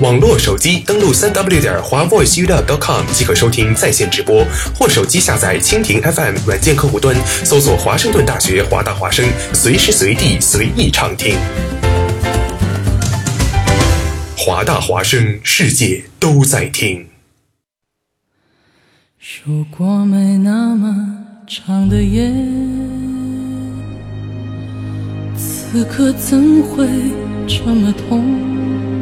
网络手机登录三 w 点华 VoiceU.com 即可收听在线直播，或手机下载蜻蜓 FM 软件客户端，搜索华盛顿大学华大华生，随时随地随意畅听。华大华生，世界都在听。如果没那么长的夜，此刻怎会这么痛？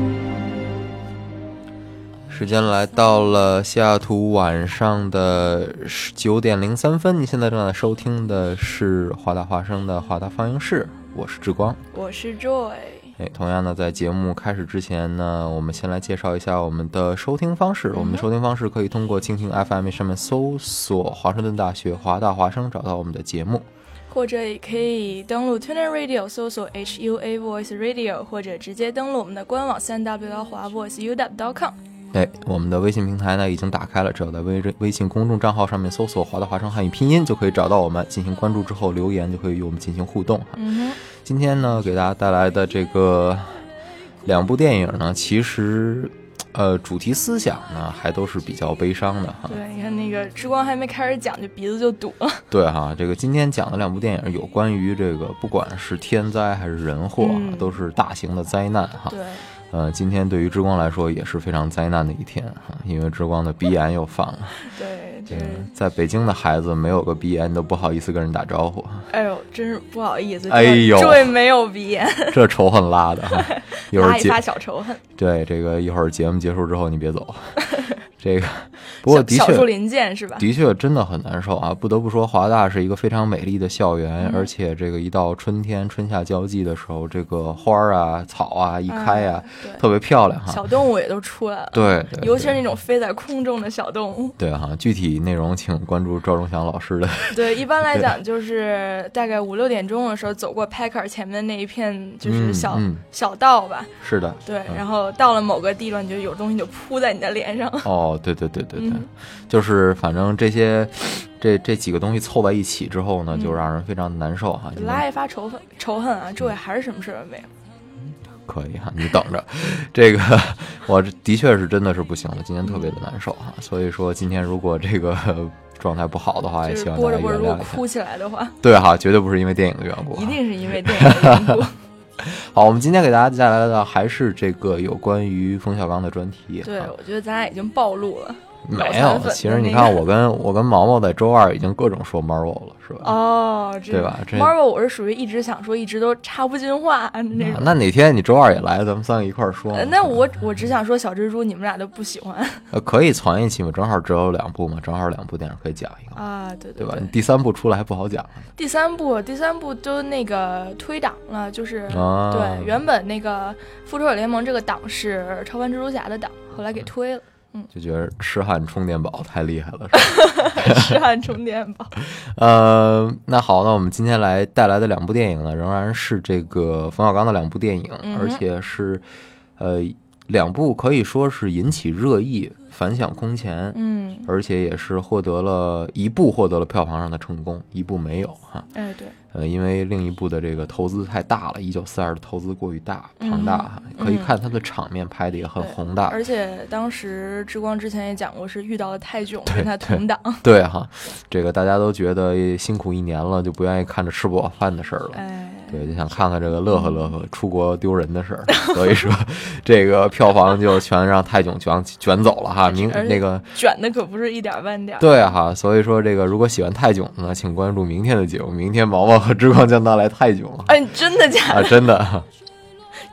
时间来到了西雅图晚上的九点零三分，你现在正在收听的是华大华生的华大放映室，我是志光，我是 Joy。哎，同样呢，在节目开始之前呢，我们先来介绍一下我们的收听方式。我们的收听方式可以通过蜻蜓 FM 上面搜索华盛顿大学华大华生，找到我们的节目，或者也可以登录 Tuner Radio 搜索 HUA Voice Radio，或者直接登录我们的官网三 W 华 Voice UW.com。哎，我们的微信平台呢已经打开了，只要在微微信公众账号上面搜索“华大华声汉语拼音”就可以找到我们，进行关注之后留言就可以与我们进行互动。嗯今天呢，给大家带来的这个两部电影呢，其实呃主题思想呢还都是比较悲伤的哈。对，你看那个之光还没开始讲，就鼻子就堵了。对哈，这个今天讲的两部电影有关于这个不管是天灾还是人祸，嗯都是大型的灾难哈。对，呃，今天对于之光来说也是非常灾难的一天哈，因为之光的鼻炎又犯了。对，这对，在北京的孩子没有个鼻炎都不好意思跟人打招呼，哎呦，真是不好意思。哎呦这位没有鼻炎，这仇恨拉的哈。一会发小仇恨。对这个一会儿节目结束之后你别走，这个不过的确小小树林见是吧？的确真的很难受啊！不得不说，华大是一个非常美丽的校园，嗯而且这个一到春天春夏交际的时候，这个花儿啊、草啊一开啊，对特别漂亮哈。小动物也都出来了。对，对尤其是那种飞在空中的小动物。对哈，具体内容请关注赵忠祥老师的。对，一般来 讲就是大概五六点钟的时候，走过 Packer 前面那一片就是嗯小、嗯小道吧。是的，对，嗯然后到了某个地段，你就有东西就扑在你的脸上。哦，对对对对对，嗯就是反正这些这这几个东西凑在一起之后呢，嗯就让人非常难受哈。你拉一发仇恨仇恨啊！这位还是什么事儿没有？可以哈，你等着，这个我这的确是真的是不行了，今天特别的难受哈。所以说今天如果这个 状态不好的话，也希望大家原谅哭起来的话，对哈，绝对不是因为电影的缘故哈。一定是因为电影的缘故。好，我们今天给大家带来的还是这个有关于冯小刚的专题。对，我觉得咱俩已经暴露了。没有，其实你看，我跟我跟毛毛在周二已经各种说 Marvel 了，是吧？哦，对吧？Marvel 我是属于一直想说，一直都插不进话那种。那哪天你周二也来，咱们三个一块儿说。那我我只想说小蜘蛛，你们俩都不喜欢。呃，可以攒一期嘛，正好只有两部嘛，正好两部电影可以讲一个啊，对对吧？你第三部出来还不好讲。第三部，第三部都那个推档了，就是对，原本那个复仇者联盟这个档是超凡蜘蛛侠的档，后来给推了。就觉得痴汉充电宝太厉害了，痴汉充电宝。呃，那好，那我们今天来带来的两部电影呢，仍然是这个冯小刚的两部电影，而且是呃两部可以说是引起热议。反响空前，嗯，而且也是获得了一部获得了票房上的成功，一部没有哈。哎，对，呃，因为另一部的这个投资太大了，一九四二的投资过于大庞大哈，可以看它的场面拍的也很宏大。而且当时之光之前也讲过，是遇到了泰囧跟他同档。对哈，这个大家都觉得辛苦一年了，就不愿意看着吃不饱饭的事儿了。哎。对，就想看看这个乐呵乐呵出国丢人的事儿，所以说这个票房就全让泰囧卷卷走了哈。明那个卷的可不是一点半点。对哈，所以说这个如果喜欢泰囧呢，请关注明天的节目。明天毛毛和之光将到来泰囧。哎，真的假的？真的。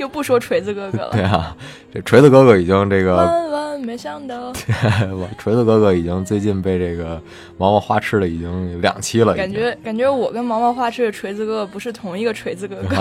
又不说锤子哥哥了。对啊，这锤子哥哥已经这个万万没想到。锤子哥哥已经最近被这个毛毛花痴了，已经两期了。感觉感觉我跟毛毛花痴的锤子哥哥不是同一个锤子哥哥。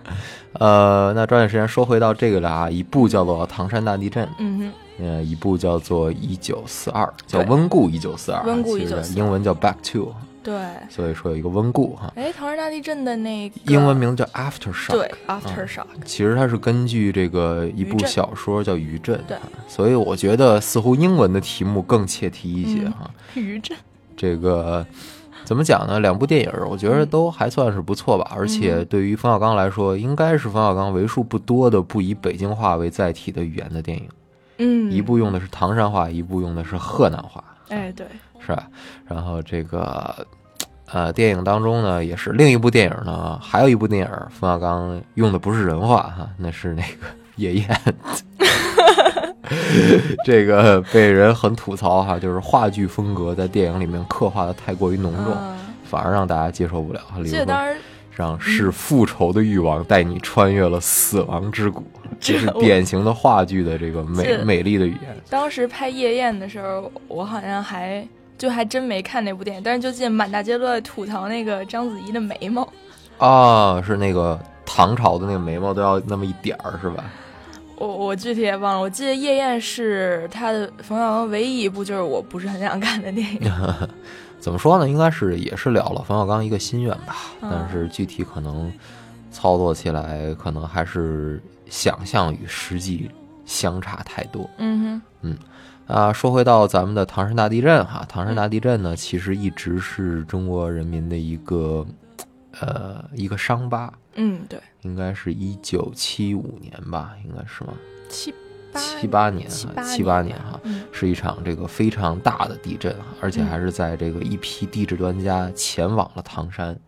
呃，那抓紧时间说回到这个了啊，一部叫做《唐山大地震》，嗯哼，呃，一部叫做《一九四二》，叫温故一九四二，温故一九四二，英文叫 Back to。对，所以说有一个温故哈。哎，唐山大地震的那个英文名字叫 Aftershock。对，Aftershock。其实它是根据这个一部小说叫余震。对。所以我觉得似乎英文的题目更切题一些哈。余震。这个怎么讲呢？两部电影我觉得都还算是不错吧。而且对于冯小刚来说，应该是冯小刚为数不多的不以北京话为载体的语言的电影。嗯。一部用的是唐山话，一部用的是河南话。哎，对。是吧？然后这个，呃，电影当中呢，也是另一部电影呢，还有一部电影，冯小刚用的不是人话哈，那是那个夜宴，这个被人很吐槽哈，就是话剧风格在电影里面刻画的太过于浓重，反而让大家接受不了。这当然让是复仇的欲望带你穿越了死亡之谷，这是典型的话剧的这个美美丽的语言。当时拍夜宴的时候，我好像还。就还真没看那部电影，但是就记得满大街都在吐槽那个章子怡的眉毛。啊，是那个唐朝的那个眉毛都要那么一点儿，是吧？我我具体也忘了，我记得《夜宴》是他的冯小刚唯一一部就是我不是很想看的电影。怎么说呢？应该是也是了了冯小刚一个心愿吧，但是具体可能操作起来可能还是想象与实际相差太多。嗯哼，嗯。啊，说回到咱们的唐山大地震哈，唐山大地震呢，其实一直是中国人民的一个，呃，一个伤疤。嗯，对，应该是一九七五年吧，应该是吗？七七八年，七八年哈，是一场这个非常大的地震，而且还是在这个一批地质专家前往了唐山。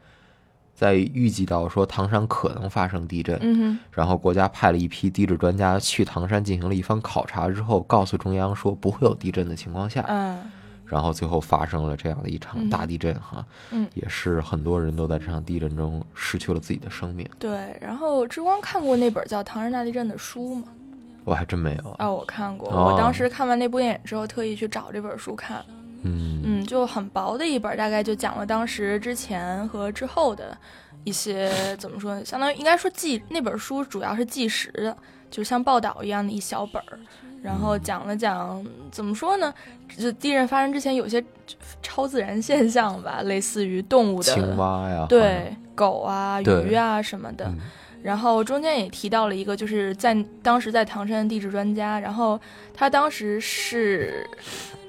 在预计到说唐山可能发生地震，嗯然后国家派了一批地质专家去唐山进行了一番考察之后，告诉中央说不会有地震的情况下，嗯，然后最后发生了这样的一场大地震，哈，嗯，也是很多人都在这场地震中失去了自己的生命。对，然后之光看过那本叫《唐山大地震》的书吗？我还真没有啊，我看过，我当时看完那部电影之后，特意去找这本书看。嗯。嗯，就很薄的一本，大概就讲了当时之前和之后的一些怎么说，相当于应该说记那本书主要是纪实的，就像报道一样的一小本儿，然后讲了讲怎么说呢，就地震发生之前有些超自然现象吧，类似于动物的青蛙呀，对，狗啊、鱼啊什么的，然后中间也提到了一个，就是在当时在唐山的地质专家，然后他当时是。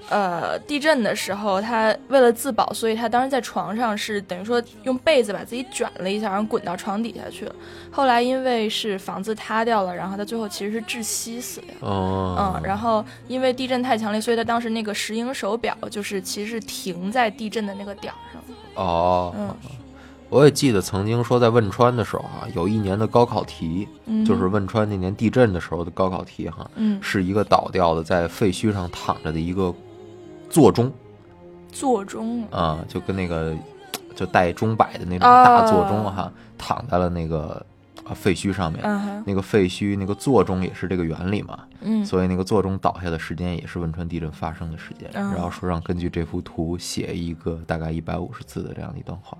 呃，地震的时候，他为了自保，所以他当时在床上是等于说用被子把自己卷了一下，然后滚到床底下去了。后来因为是房子塌掉了，然后他最后其实是窒息死的。哦，嗯，然后因为地震太强烈，所以他当时那个石英手表就是其实是停在地震的那个点儿上。哦，嗯，我也记得曾经说在汶川的时候啊，有一年的高考题，就是汶川那年地震的时候的高考题哈，是一个倒掉的在废墟上躺着的一个座钟，座钟。啊，就跟那个就带钟摆的那种大座钟哈，躺在了那个。啊，废墟上面，那个废墟那个座钟也是这个原理嘛，嗯，所以那个座钟倒下的时间也是汶川地震发生的时间。然后说让根据这幅图写一个大概一百五十字的这样的一段话，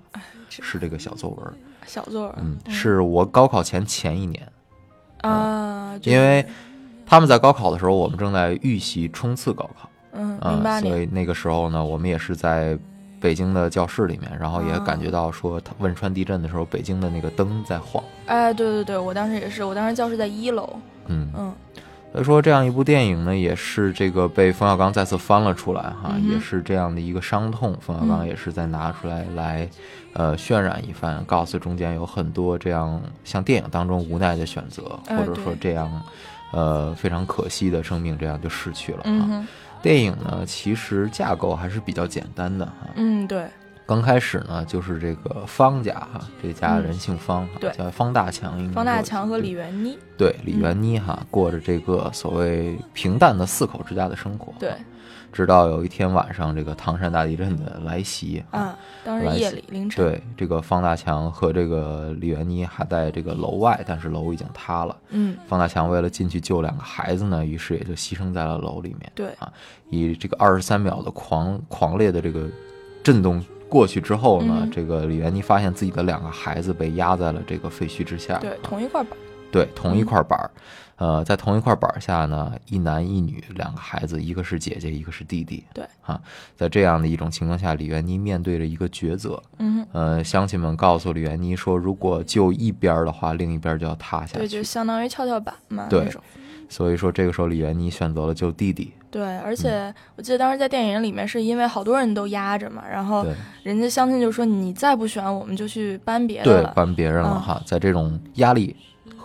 是这个小作文。小作文，嗯，是我高考前前一年啊，因为他们在高考的时候，我们正在预习冲刺高考，嗯，所以那个时候呢，我们也是在。北京的教室里面，然后也感觉到说，汶川地震的时候，北京的那个灯在晃。哎，对对对，我当时也是，我当时教室在一楼。嗯嗯，所以说这样一部电影呢，也是这个被冯小刚再次翻了出来哈，也是这样的一个伤痛。冯小刚也是在拿出来来，呃，渲染一番，告诉中间有很多这样像电影当中无奈的选择，或者说这样，呃，非常可惜的生命这样就逝去了哈。电影呢，其实架构还是比较简单的哈。嗯，对。刚开始呢，就是这个方家哈，这家人姓方，对，叫方大强。方大强和李元妮。对，李元妮哈，过着这个所谓平淡的四口之家的生活。对。直到有一天晚上，这个唐山大地震的来袭啊，当时夜里凌晨，对这个方大强和这个李元妮还在这个楼外，但是楼已经塌了。嗯，方大强为了进去救两个孩子呢，于是也就牺牲在了楼里面。对啊，以这个二十三秒的狂狂烈的这个震动过去之后呢，这个李元妮发现自己的两个孩子被压在了这个废墟之下。对，同一块板。对，同一块板儿。呃，在同一块板下呢，一男一女两个孩子，一个是姐姐，一个是弟弟。对，啊，在这样的一种情况下，李元妮面对着一个抉择。嗯，呃，乡亲们告诉李元妮说，如果就一边的话，另一边就要塌下去。对，就相当于跷跷板嘛。对，所以说这个时候李元妮选择了救弟弟。对，而且我记得当时在电影里面，是因为好多人都压着嘛，然后人家乡亲就说：“你再不选，我们就去搬别的了。”对，搬别人了哈，在这种压力。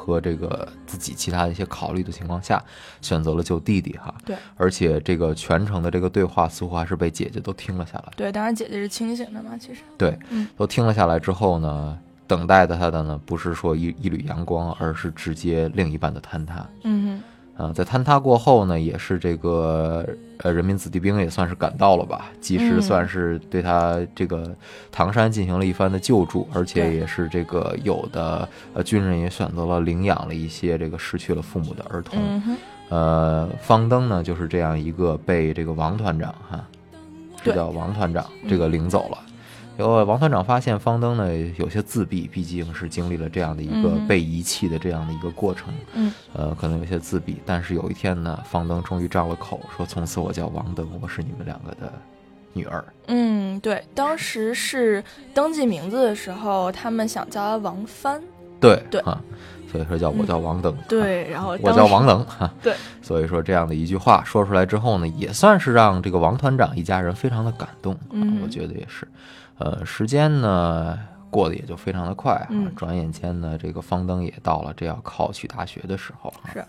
和这个自己其他的一些考虑的情况下，选择了救弟弟哈。对，而且这个全程的这个对话似乎还是被姐姐都听了下来。对，当然姐姐是清醒的嘛，其实。对，都听了下来之后呢，等待的他的呢，不是说一一缕阳光，而是直接另一半的坍塌。嗯。啊，在坍塌过后呢，也是这个呃人民子弟兵也算是赶到了吧，及时算是对他这个唐山进行了一番的救助，而且也是这个有的呃军人也选择了领养了一些这个失去了父母的儿童。呃，方登呢就是这样一个被这个王团长哈，这叫王团长这个领走了。然后王团长发现方登呢有些自闭，毕竟是经历了这样的一个被遗弃的这样的一个过程，嗯，呃，可能有些自闭。但是有一天呢，方登终于张了口，说：“从此我叫王登，我是你们两个的女儿。”嗯，对，当时是登记名字的时候，他们想叫他王帆，对对啊，所以说叫我叫王登，对，然后我叫王能，哈，对，所以说这样的一句话说出来之后呢，也算是让这个王团长一家人非常的感动，嗯，我觉得也是。呃，时间呢过得也就非常的快啊，转眼间呢，这个方登也到了这要考取大学的时候是，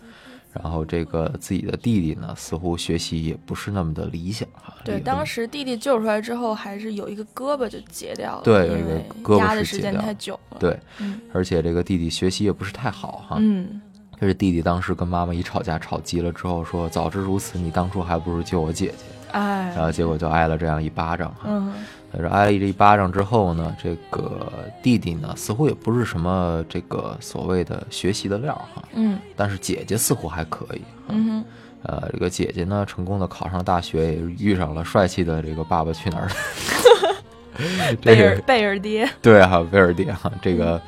然后这个自己的弟弟呢，似乎学习也不是那么的理想哈。对，当时弟弟救出来之后，还是有一个胳膊就截掉了，对，有一个胳膊的时间太久了，对，而且这个弟弟学习也不是太好哈，嗯，就是弟弟当时跟妈妈一吵架，吵急了之后说：“早知如此，你当初还不如救我姐姐。”哎，然后结果就挨了这样一巴掌哈。嗯。在这挨了这一巴掌之后呢，这个弟弟呢，似乎也不是什么这个所谓的学习的料哈。嗯。但是姐姐似乎还可以。嗯。呃，这个姐姐呢，成功的考上大学，也遇上了帅气的这个爸爸去哪儿。贝尔贝尔爹。对哈，贝尔爹哈，这个，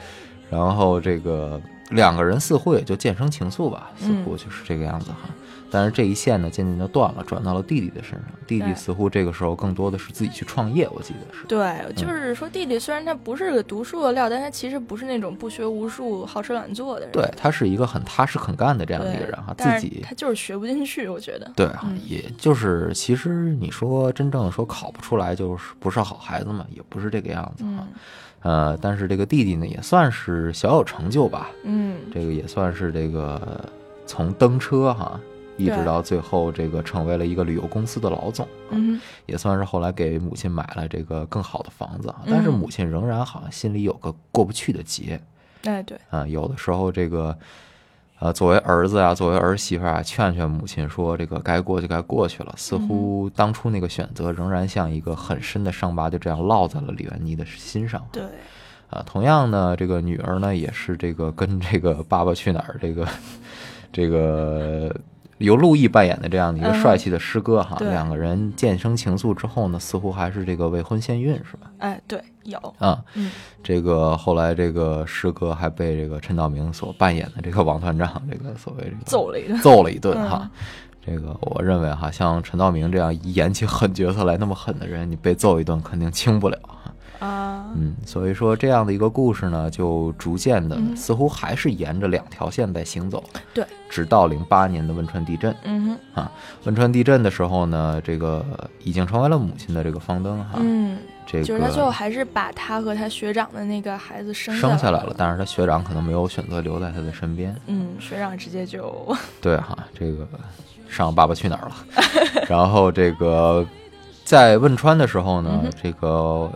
然后这个两个人似乎也就渐生情愫吧，似乎就是这个样子哈。但是这一线呢，渐渐就断了，转到了弟弟的身上。弟弟似乎这个时候更多的是自己去创业，我记得是。对，就是说弟弟虽然他不是个读书的料，但他其实不是那种不学无术、好吃懒做的人。对他是一个很踏实肯干的这样的一个人哈，自己他就是学不进去，我觉得。对啊，也就是其实你说真正的说考不出来，就是不是好孩子嘛，也不是这个样子哈。呃，但是这个弟弟呢，也算是小有成就吧。嗯，这个也算是这个从蹬车哈。一直到最后这个成为了一个旅游公司的老总，嗯，也算是后来给母亲买了这个更好的房子，但是母亲仍然好像心里有个过不去的结，哎对，啊，有的时候这个。呃，作为儿子啊，作为儿媳妇啊，劝劝母亲说：“这个该过就该过去了。”似乎当初那个选择仍然像一个很深的伤疤，就这样烙在了李元妮的心上。对，啊，同样呢，这个女儿呢，也是这个跟这个《爸爸去哪儿》这个这个。由陆毅扮演的这样的一个帅气的师哥哈，两个人渐生情愫之后呢，似乎还是这个未婚先孕是吧？哎，对，有啊，这个后来这个师哥还被这个陈道明所扮演的这个王团长这个所谓这个揍了一顿，揍了一顿哈。这个我认为哈，像陈道明这样演起狠角色来那么狠的人，你被揍一顿肯定轻不了。啊，嗯，所以说这样的一个故事呢，就逐渐的似乎还是沿着两条线在行走。对，直到零八年的汶川地震。嗯哼，啊，汶川地震的时候呢，这个已经成为了母亲的这个方登哈。嗯，这个就是他最后还是把他和他学长的那个孩子生生下来了，但是他学长可能没有选择留在他的身边。嗯，学长直接就 对哈，这个上《爸爸去哪儿》了。然后这个在汶川的时候呢，这个。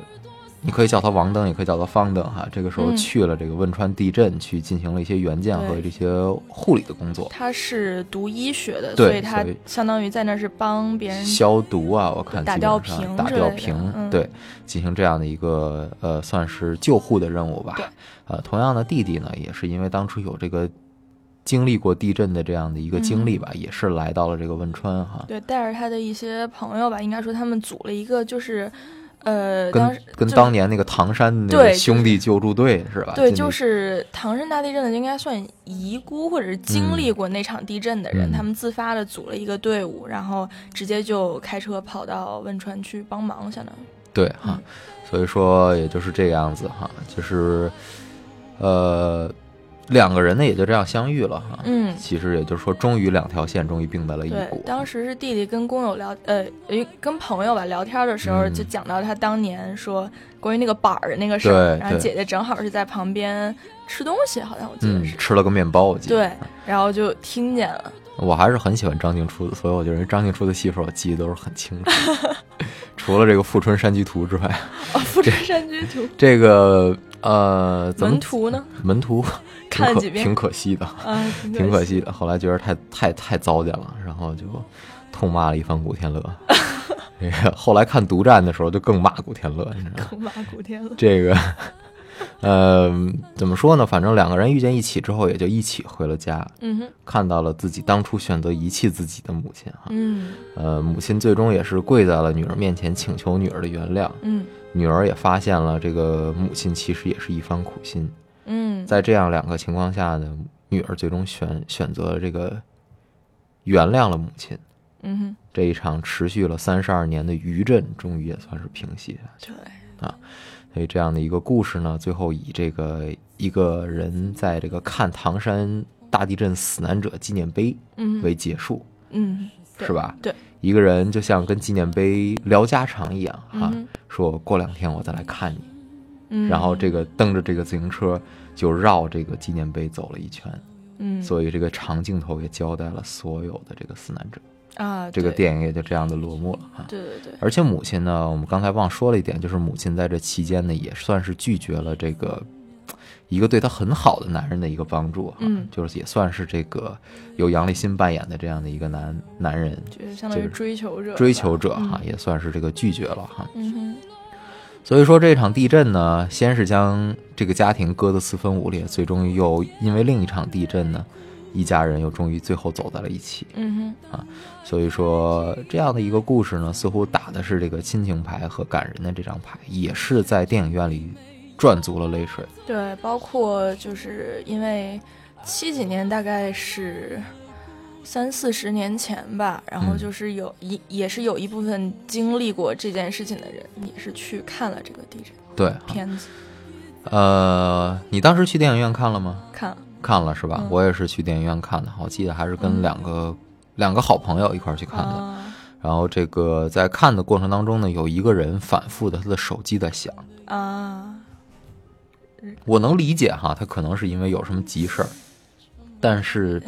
你可以叫他王登，也可以叫他方登哈。这个时候去了这个汶川地震，去进行了一些援建和这些护理的工作。他是读医学的，所以他相当于在那是帮别人消毒啊。我看打吊瓶，打吊瓶，对，进行这样的一个呃，算是救护的任务吧。呃，同样的弟弟呢，也是因为当初有这个经历过地震的这样的一个经历吧，也是来到了这个汶川哈。对，带着他的一些朋友吧，应该说他们组了一个就是。呃，跟跟当年那个唐山那个兄弟救助队是吧？对，就是唐山大地震的，应该算遗孤或者是经历过那场地震的人，他们自发的组了一个队伍，然后直接就开车跑到汶川去帮忙，相当于对哈，所以说也就是这个样子哈，就是呃。两个人呢也就这样相遇了哈，嗯，其实也就是说，终于两条线终于并在了一股。当时是弟弟跟工友聊，呃，跟朋友吧聊天的时候，就讲到他当年说关于那个板儿的那个事儿，然后姐姐正好是在旁边吃东西，好像我记得是吃了个面包，我记得对，然后就听见了。我还是很喜欢张静初的，所以我觉得张静初的戏份我记得都是很清楚，除了这个《富春山居图》之外，哦，《富春山居图》这个呃，门徒呢？门徒。看了几遍，挺可惜的，挺可惜的。后来觉得太太太糟践了，然后就痛骂了一番古天乐。后来看独占的时候，就更骂古天乐，你知道吗？更骂古天乐。这个，呃，怎么说呢？反正两个人遇见一起之后，也就一起回了家。嗯哼，看到了自己当初选择遗弃自己的母亲哈。嗯。呃，母亲最终也是跪在了女儿面前，请求女儿的原谅。嗯。女儿也发现了这个母亲其实也是一番苦心。嗯，在这样两个情况下呢，女儿最终选选择了这个原谅了母亲。嗯哼，这一场持续了三十二年的余震，终于也算是平息下去。对啊，所以这样的一个故事呢，最后以这个一个人在这个看唐山大地震死难者纪念碑为结束。嗯，是吧？对，一个人就像跟纪念碑聊家常一样哈，说过两天我再来看你。然后这个蹬着这个自行车就绕这个纪念碑走了一圈，嗯，所以这个长镜头也交代了所有的这个死难者啊，这个电影也就这样的落幕了哈。对对对。而且母亲呢，我们刚才忘说了一点，就是母亲在这期间呢，也算是拒绝了这个一个对她很好的男人的一个帮助哈，就是也算是这个由杨立新扮演的这样的一个男男人，就是相当于追求者，追求者哈，也算是这个拒绝了哈。嗯哼。所以说这场地震呢，先是将这个家庭割得四分五裂，最终又因为另一场地震呢，一家人又终于最后走在了一起。嗯哼，啊，所以说这样的一个故事呢，似乎打的是这个亲情牌和感人的这张牌，也是在电影院里赚足了泪水。对，包括就是因为七几年大概是。三四十年前吧，然后就是有一也是有一部分经历过这件事情的人，也是去看了这个地震对片子。呃，你当时去电影院看了吗？看了看了是吧？我也是去电影院看的，我记得还是跟两个两个好朋友一块去看的。然后这个在看的过程当中呢，有一个人反复的他的手机在响啊。我能理解哈，他可能是因为有什么急事儿。但是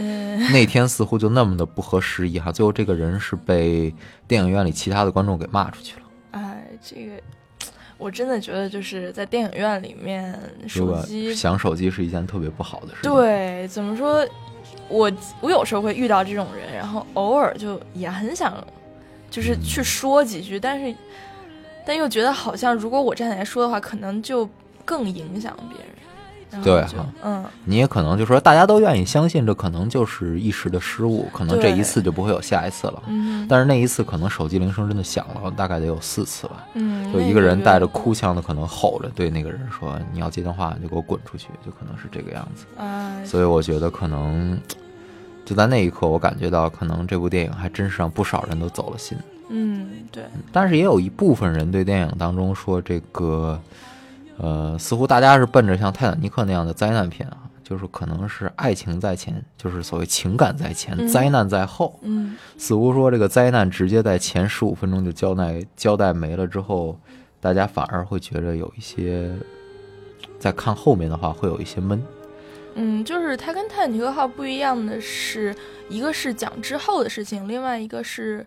那天似乎就那么的不合时宜哈。最后这个人是被电影院里其他的观众给骂出去了。哎，这个我真的觉得就是在电影院里面，手机响手机是一件特别不好的事。对，怎么说？我我有时候会遇到这种人，然后偶尔就也很想，就是去说几句，但是但又觉得好像如果我站起来说的话，可能就更影响别人。对哈，嗯，你也可能就说大家都愿意相信，这可能就是一时的失误，可能这一次就不会有下一次了。嗯，但是那一次可能手机铃声真的响了，大概得有四次吧。嗯，就一个人带着哭腔的，可能吼着对那个人说：“你要接电话，你就给我滚出去。”就可能是这个样子。啊，所以我觉得可能就在那一刻，我感觉到可能这部电影还真是让不少人都走了心。嗯，对。但是也有一部分人对电影当中说这个。呃，似乎大家是奔着像泰坦尼克那样的灾难片啊，就是可能是爱情在前，就是所谓情感在前，灾难在后。嗯，似乎说这个灾难直接在前十五分钟就交代交代没了之后，大家反而会觉得有一些，在看后面的话会有一些闷。嗯，就是它跟泰坦尼克号不一样的是，一个是讲之后的事情，另外一个是，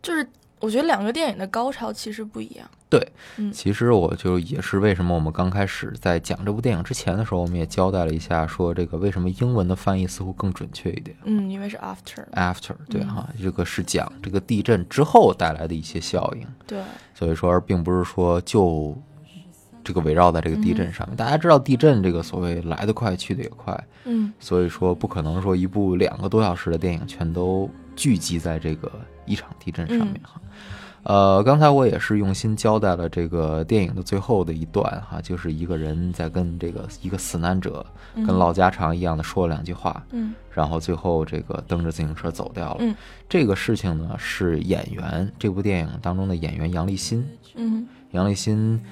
就是我觉得两个电影的高潮其实不一样。对，其实我就也是为什么我们刚开始在讲这部电影之前的时候，我们也交代了一下，说这个为什么英文的翻译似乎更准确一点。嗯，因为是 after。after，对哈，这个是讲这个地震之后带来的一些效应。对，所以说而并不是说就这个围绕在这个地震上面。大家知道地震这个所谓来得快去得也快，嗯，所以说不可能说一部两个多小时的电影全都聚集在这个一场地震上面哈。呃，刚才我也是用心交代了这个电影的最后的一段哈，就是一个人在跟这个一个死难者跟老家常一样的说了两句话，嗯，然后最后这个蹬着自行车走掉了。嗯，这个事情呢是演员这部电影当中的演员杨立新，嗯，杨立新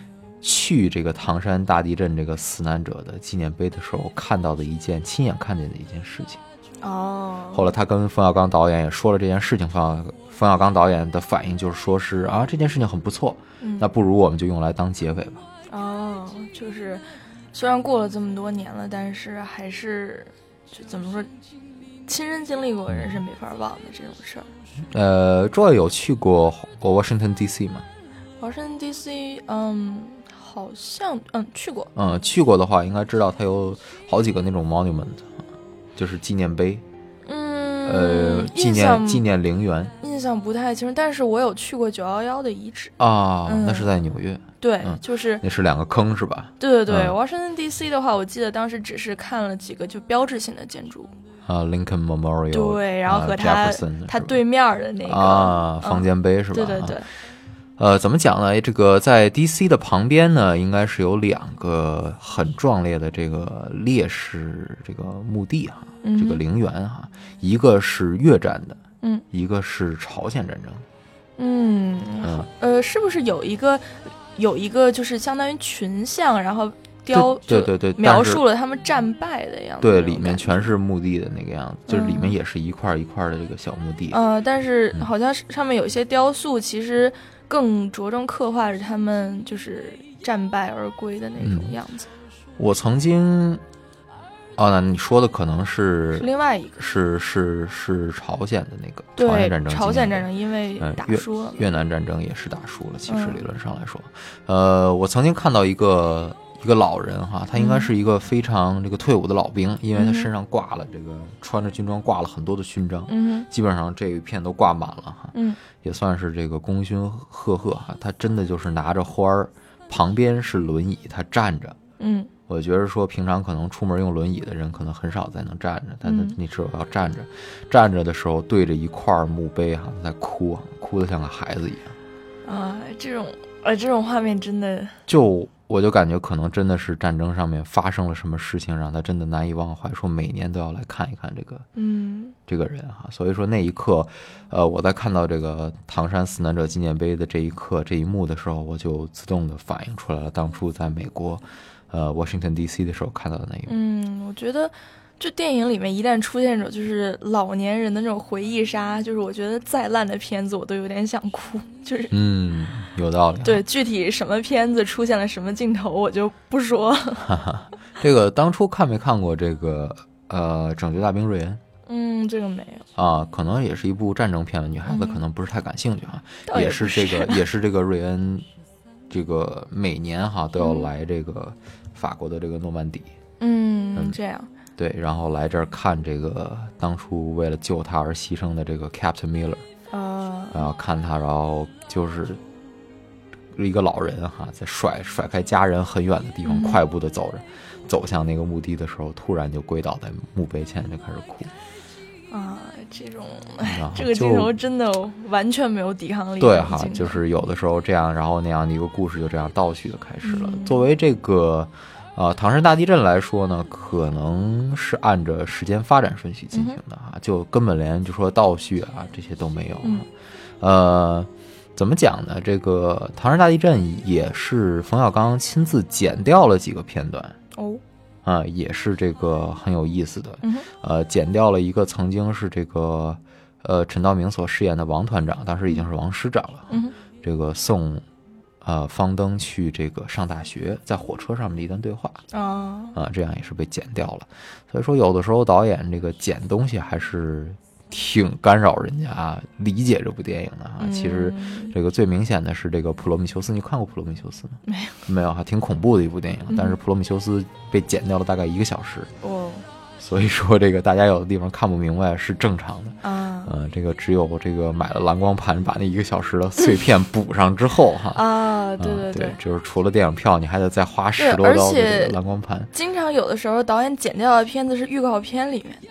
去这个唐山大地震这个死难者的纪念碑的时候看到的一件亲眼看见的一件事情。哦，后来他跟冯小刚导演也说了这件事情，冯冯小刚导演的反应就是说是啊这件事情很不错，那不如我们就用来当结尾吧。哦，就是虽然过了这么多年了，但是还是就怎么说，亲身经历过的人是没法忘的这种事儿。呃，Joy 有去过 Washington D.C. 吗？Washington D.C. 嗯，好像嗯去过。嗯，去过的话应该知道它有好几个那种 monument。就是纪念碑，嗯，呃，纪念纪念陵园，印象不太清楚，但是我有去过九幺幺的遗址啊，那是在纽约，对，就是那是两个坑是吧？对对对，Washington D.C. 的话，我记得当时只是看了几个就标志性的建筑啊，Lincoln Memorial，对，然后和他他对面的那个啊，方尖碑是吧？对对对。呃，怎么讲呢？这个在 D.C. 的旁边呢，应该是有两个很壮烈的这个烈士这个墓地哈，这个陵园哈，一个是越战的，嗯，一个是朝鲜战争，嗯嗯，呃，是不是有一个有一个就是相当于群像，然后雕对对对，描述了他们战败的样子，对，里面全是墓地的那个样子，就是里面也是一块一块的这个小墓地，呃，但是好像是上面有一些雕塑，其实。更着重刻画着他们就是战败而归的那种样子。我曾经，哦，那你说的可能是另外一个，是是是朝鲜的那个朝鲜战争。朝鲜战争因为打输了，越南战争也是打输了。其实理论上来说，呃，我曾经看到一个。一个老人哈，他应该是一个非常这个退伍的老兵，因为他身上挂了这个穿着军装挂了很多的勋章，嗯，基本上这一片都挂满了哈，嗯，也算是这个功勋赫赫哈。他真的就是拿着花儿，旁边是轮椅，他站着，嗯，我觉得说平常可能出门用轮椅的人可能很少再能站着，但他那时候要站着，站着的时候对着一块墓碑哈在哭啊，哭得像个孩子一样，啊，这种呃这种画面真的就。我就感觉可能真的是战争上面发生了什么事情，让他真的难以忘怀，说每年都要来看一看这个，嗯，这个人哈。所以说那一刻，呃，我在看到这个唐山死难者纪念碑的这一刻这一幕的时候，我就自动的反映出来了当初在美国，呃，Washington D.C. 的时候看到的那一幕。嗯，我觉得。就电影里面一旦出现这种就是老年人的那种回忆杀，就是我觉得再烂的片子我都有点想哭。就是嗯，有道理。对，具体什么片子出现了什么镜头我就不说。这个当初看没看过这个呃，拯救大兵瑞恩。嗯，这个没有啊，可能也是一部战争片，女孩子可能不是太感兴趣哈。也是这个，也是这个瑞恩，这个每年哈都要来这个法国的这个诺曼底。嗯，这样。对，然后来这儿看这个当初为了救他而牺牲的这个 Captain Miller。啊。然后看他，然后就是一个老人哈，在甩甩开家人很远的地方，快步的走着，走向那个墓地的时候，突然就跪倒在墓碑前，就开始哭。啊，这种 这个镜头真的完全没有抵抗力。对哈，就是有的时候这样，然后那样的一个故事就这样倒叙的开始了。作为这个呃唐山大地震来说呢，可能是按着时间发展顺序进行的啊，就根本连就说倒叙啊这些都没有。呃，怎么讲呢？这个唐山大地震也是冯小刚亲自剪掉了几个片段哦。啊，也是这个很有意思的，呃，剪掉了一个曾经是这个，呃，陈道明所饰演的王团长，当时已经是王师长了，这个送，呃，方登去这个上大学，在火车上面的一段对话，啊，啊，这样也是被剪掉了，所以说有的时候导演这个剪东西还是。挺干扰人家理解这部电影的啊。其实这个最明显的是这个《普罗米修斯》，你看过《普罗米修斯》吗？没有，没有还，挺恐怖的一部电影。但是《普罗米修斯》被剪掉了大概一个小时哦，所以说这个大家有的地方看不明白是正常的啊。嗯，这个只有这个买了蓝光盘，把那一个小时的碎片补上之后哈啊，对对对，就是除了电影票，你还得再花十多刀的蓝光盘。经常有的时候导演剪掉的片子是预告片里面的。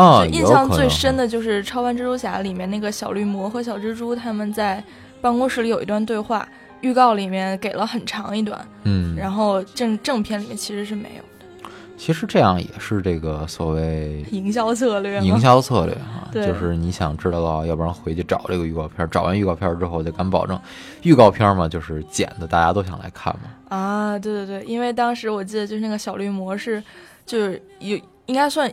啊，印象最深的就是《超凡蜘蛛侠》里面那个小绿魔和小蜘蛛他们在办公室里有一段对话，预告里面给了很长一段，嗯，然后正正片里面其实是没有的。其实这样也是这个所谓营销策略，营销策略哈，对，就是你想知道到，要不然回去找这个预告片，找完预告片之后，就敢保证，预告片嘛，就是剪的，大家都想来看嘛。啊，对对对，因为当时我记得就是那个小绿魔是，就是有应该算。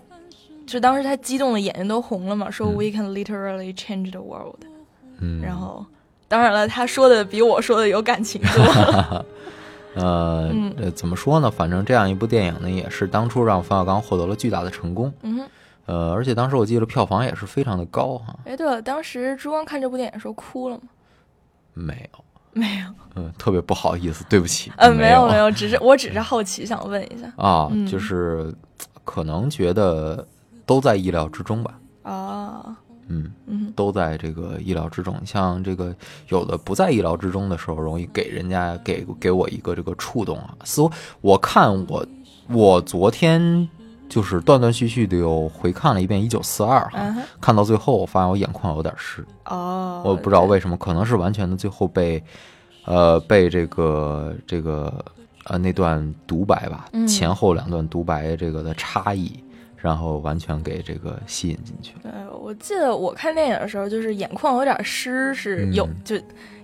就当时他激动的眼睛都红了嘛，说 "We can literally change the world"，嗯，然后当然了，他说的比我说的有感情多。呃，怎么说呢？反正这样一部电影呢，也是当初让冯小刚获得了巨大的成功。嗯，呃，而且当时我记得票房也是非常的高哈。哎，对了，当时朱光看这部电影时候哭了吗？没有，没有。嗯，特别不好意思，对不起。呃，没有没有，只是 我只是好奇，想问一下啊，就是可能觉得。都在意料之中吧？啊，嗯嗯，都在这个意料之中。像这个有的不在意料之中的时候，容易给人家给给我一个这个触动啊。似乎我看我我昨天就是断断续续的又回看了一遍《一九四二》哈，看到最后我发现我眼眶有点湿哦，我不知道为什么，可能是完全的最后被呃被这个这个呃那段独白吧，前后两段独白这个的差异。然后完全给这个吸引进去。对，我记得我看电影的时候，就是眼眶有点湿，是有就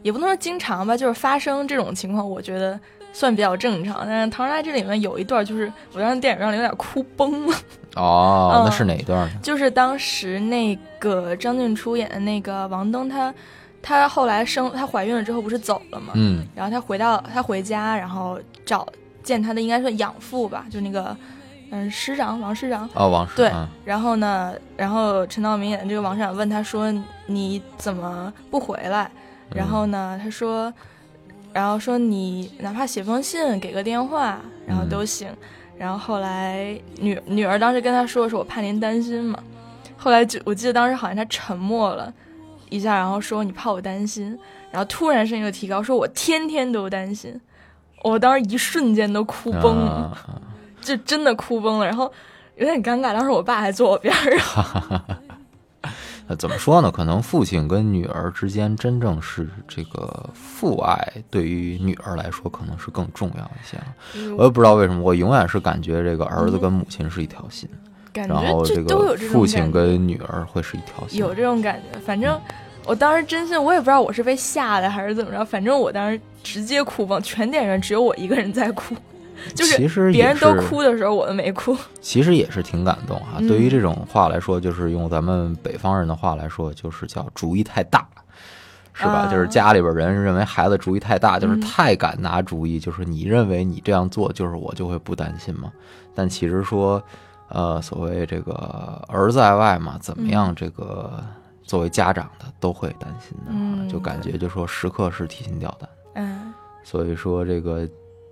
也不能说经常吧，就是发生这种情况，我觉得算比较正常。但是《唐人街》这里面有一段，就是我当时电影院里有点哭崩了。哦，那是哪一段？就是当时那个张晋出演的那个王登，她她后来生她怀孕了之后不是走了吗？嗯。然后她回到她回家，然后找见她的应该算养父吧，就那个。嗯，师长王师长哦，王师对，然后呢，然后陈道明演的这个王师长问他说：“你怎么不回来？”然后呢，他说：“然后说你哪怕写封信，给个电话，然后都行。”然后后来女女儿当时跟他说：“说我怕您担心嘛。”后来就我记得当时好像他沉默了一下，然后说：“你怕我担心？”然后突然声音又提高，说：“我天天都担心。”我当时一瞬间都哭崩了。就真的哭崩了，然后有点尴尬。当时我爸还坐我边上。那 怎么说呢？可能父亲跟女儿之间真正是这个父爱，对于女儿来说可能是更重要一些。我也不知道为什么，我永远是感觉这个儿子跟母亲是一条心，然后这个父亲跟女儿会是一条心。有这种感觉。反正我当时真心，我也不知道我是被吓的还是怎么着。反正我当时直接哭崩，全电影院只有我一个人在哭。就是别人都哭的时候，我都没哭。其实也是挺感动哈。对于这种话来说，就是用咱们北方人的话来说，就是叫主意太大，是吧？就是家里边人认为孩子主意太大，就是太敢拿主意，就是你认为你这样做，就是我就会不担心嘛？但其实说，呃，所谓这个儿在外嘛，怎么样？这个作为家长的都会担心的，就感觉就说时刻是提心吊胆。嗯，所以说这个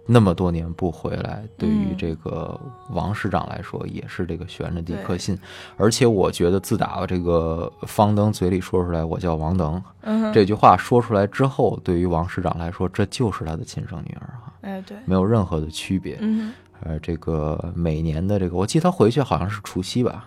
那么多年不回来，对于这个王市长来说也是这个悬着的一颗心。而且我觉得自打这个方登嘴里说出来我叫王登这句话说出来之后，对于王市长来说，这就是他的亲生女儿哈。哎，对，没有任何的区别。嗯。呃，这个每年的这个，我记得他回去好像是除夕吧？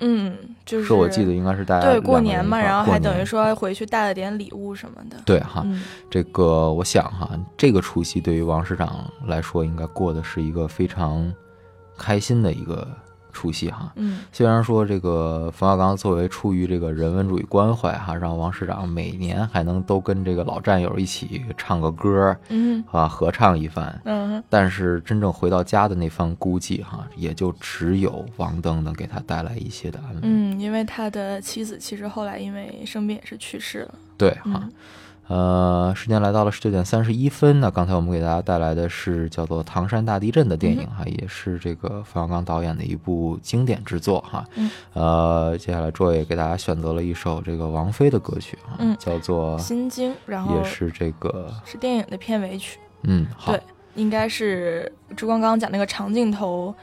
嗯，就是是我记得应该是带对过年嘛，然后还等于说回去带了点礼物什么的。对哈，这个我想哈，这个除夕对于王市长来说，应该过的是一个非常开心的一个。出戏哈，嗯，虽然说这个冯小刚作为出于这个人文主义关怀哈，让王市长每年还能都跟这个老战友一起唱个歌，嗯，啊，合唱一番，嗯，但是真正回到家的那番孤寂哈，也就只有王登能给他带来一些的安慰，嗯，因为他的妻子其实后来因为生病也是去世了，对哈。呃，时间来到了十九点三十一分。那刚才我们给大家带来的是叫做《唐山大地震》的电影哈，也是这个冯小刚导演的一部经典之作哈。呃，接下来卓也给大家选择了一首这个王菲的歌曲哈，叫做《心经》，然后也是这个是电影的片尾曲。嗯，好，对，应该是朱光刚讲那个长镜头，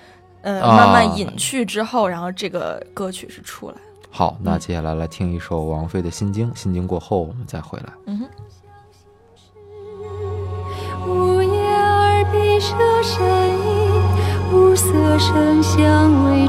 呃，慢慢隐去之后，然后这个歌曲是出来。好，那接下来来听一首王菲的《心经》，心经过后我们再回来。嗯哼。无眼耳鼻舌身意，无色声香味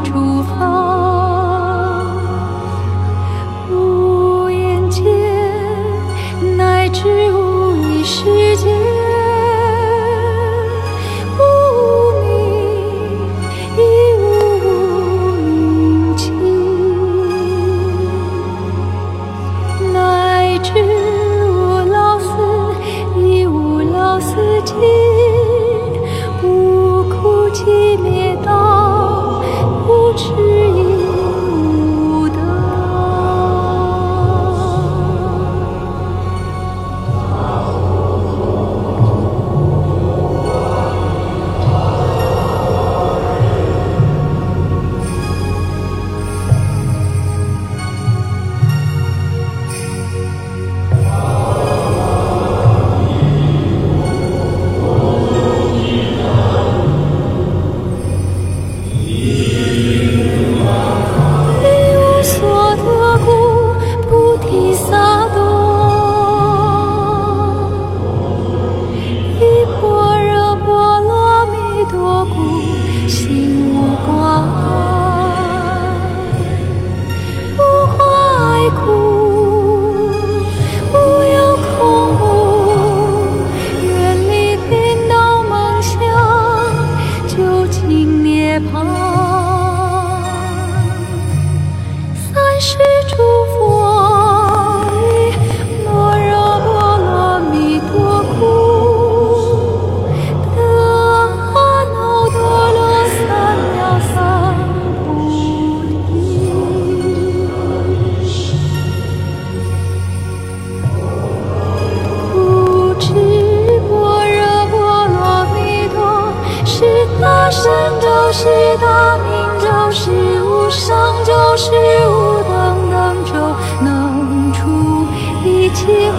是大明咒，是无上咒，是无等等咒，能除一切。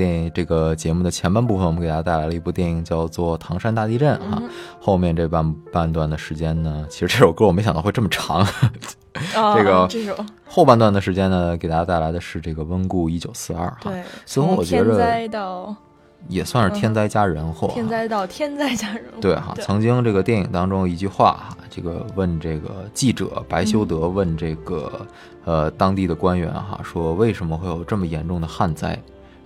电影这个节目的前半部分，我们给大家带来了一部电影，叫做《唐山大地震》哈。后面这半半段的时间呢，其实这首歌我没想到会这么长。这个这首后半段的时间呢，给大家带来的是这个温故一九四二哈。对，似乎我觉得天灾到也算是天灾加人祸。天灾到天灾加人祸。对哈，曾经这个电影当中一句话哈，这个问这个记者白修德问这个。呃，当地的官员哈说，为什么会有这么严重的旱灾？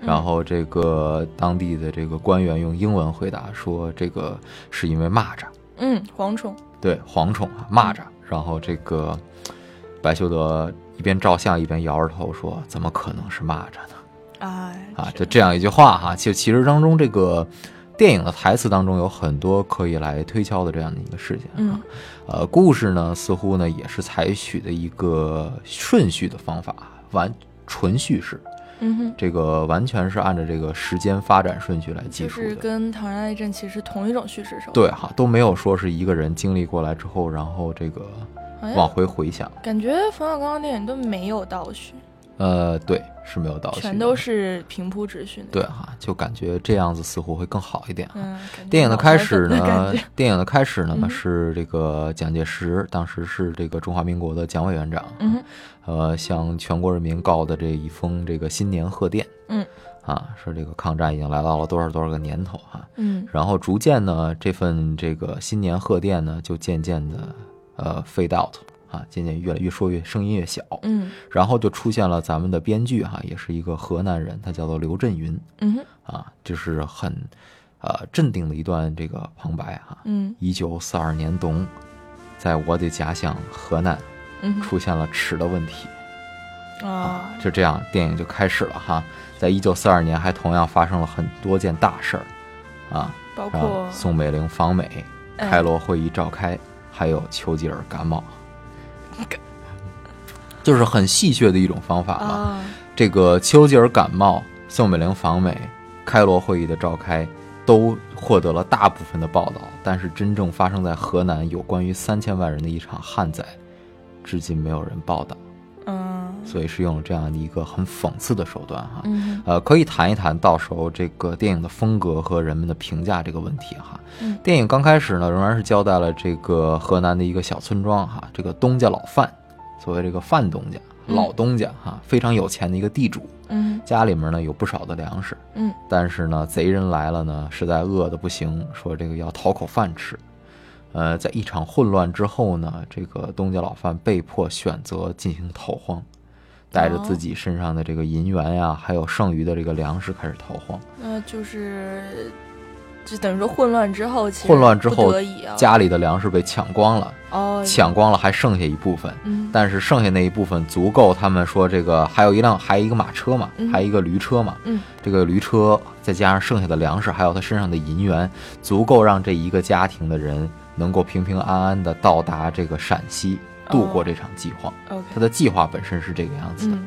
然后这个当地的这个官员用英文回答说，这个是因为蚂蚱。嗯，蝗虫。对，蝗虫啊，蚂蚱。然后这个白修德一边照相一边摇着头说，怎么可能是蚂蚱呢？哎，啊，就这样一句话哈，其实其实当中这个。电影的台词当中有很多可以来推敲的这样的一个事件啊，呃，故事呢似乎呢也是采取的一个顺序的方法，完纯叙事，嗯哼，这个完全是按照这个时间发展顺序来记述的，是跟《唐山大地震》其实同一种叙事手法，对哈，都没有说是一个人经历过来之后，然后这个往回回想，感觉冯小刚的电影都没有倒叙。呃，对，是没有倒叙，全都是平铺直叙。对哈，就感觉这样子似乎会更好一点。嗯，电影的开始呢，电影的开始呢是这个蒋介石，当时是这个中华民国的蒋委员长，嗯，呃，向全国人民告的这一封这个新年贺电，嗯，啊，说这个抗战已经来到了多少多少个年头哈，嗯，然后逐渐呢，这份这个新年贺电呢，就渐渐的呃 fade out。啊，渐渐越来越说越声音越小，嗯，然后就出现了咱们的编剧哈，也是一个河南人，他叫做刘震云，嗯啊，就是很，呃，镇定的一段这个旁白哈，嗯，一九四二年冬，在我的家乡河南，嗯，出现了吃的问题，啊，就这样，电影就开始了哈，在一九四二年还同样发生了很多件大事儿，啊，包括宋美龄访美，开罗会议召开，还有丘吉尔感冒。就是很戏谑的一种方法嘛。这个丘吉尔感冒，宋美龄访美，开罗会议的召开，都获得了大部分的报道。但是真正发生在河南有关于三千万人的一场旱灾，至今没有人报道。嗯，所以是用了这样的一个很讽刺的手段哈。嗯，呃，可以谈一谈到时候这个电影的风格和人们的评价这个问题哈。嗯，电影刚开始呢，仍然是交代了这个河南的一个小村庄哈，这个东家老范。所谓这个范东家，老东家哈，非常有钱的一个地主，嗯，家里面呢有不少的粮食，嗯，但是呢，贼人来了呢，实在饿的不行，说这个要讨口饭吃，呃，在一场混乱之后呢，这个东家老范被迫选择进行逃荒，带着自己身上的这个银元呀，还有剩余的这个粮食开始逃荒，那就是。就等于说混乱之后，混乱之后，家里的粮食被抢光了。哦，抢光了，还剩下一部分。嗯，但是剩下那一部分足够他们说这个还有一辆，还有一个马车嘛，还有一个驴车嘛。嗯，这个驴车再加上剩下的粮食，还有他身上的银元，足够让这一个家庭的人能够平平安安的到达这个陕西，度过这场饥荒。他的计划本身是这个样子的，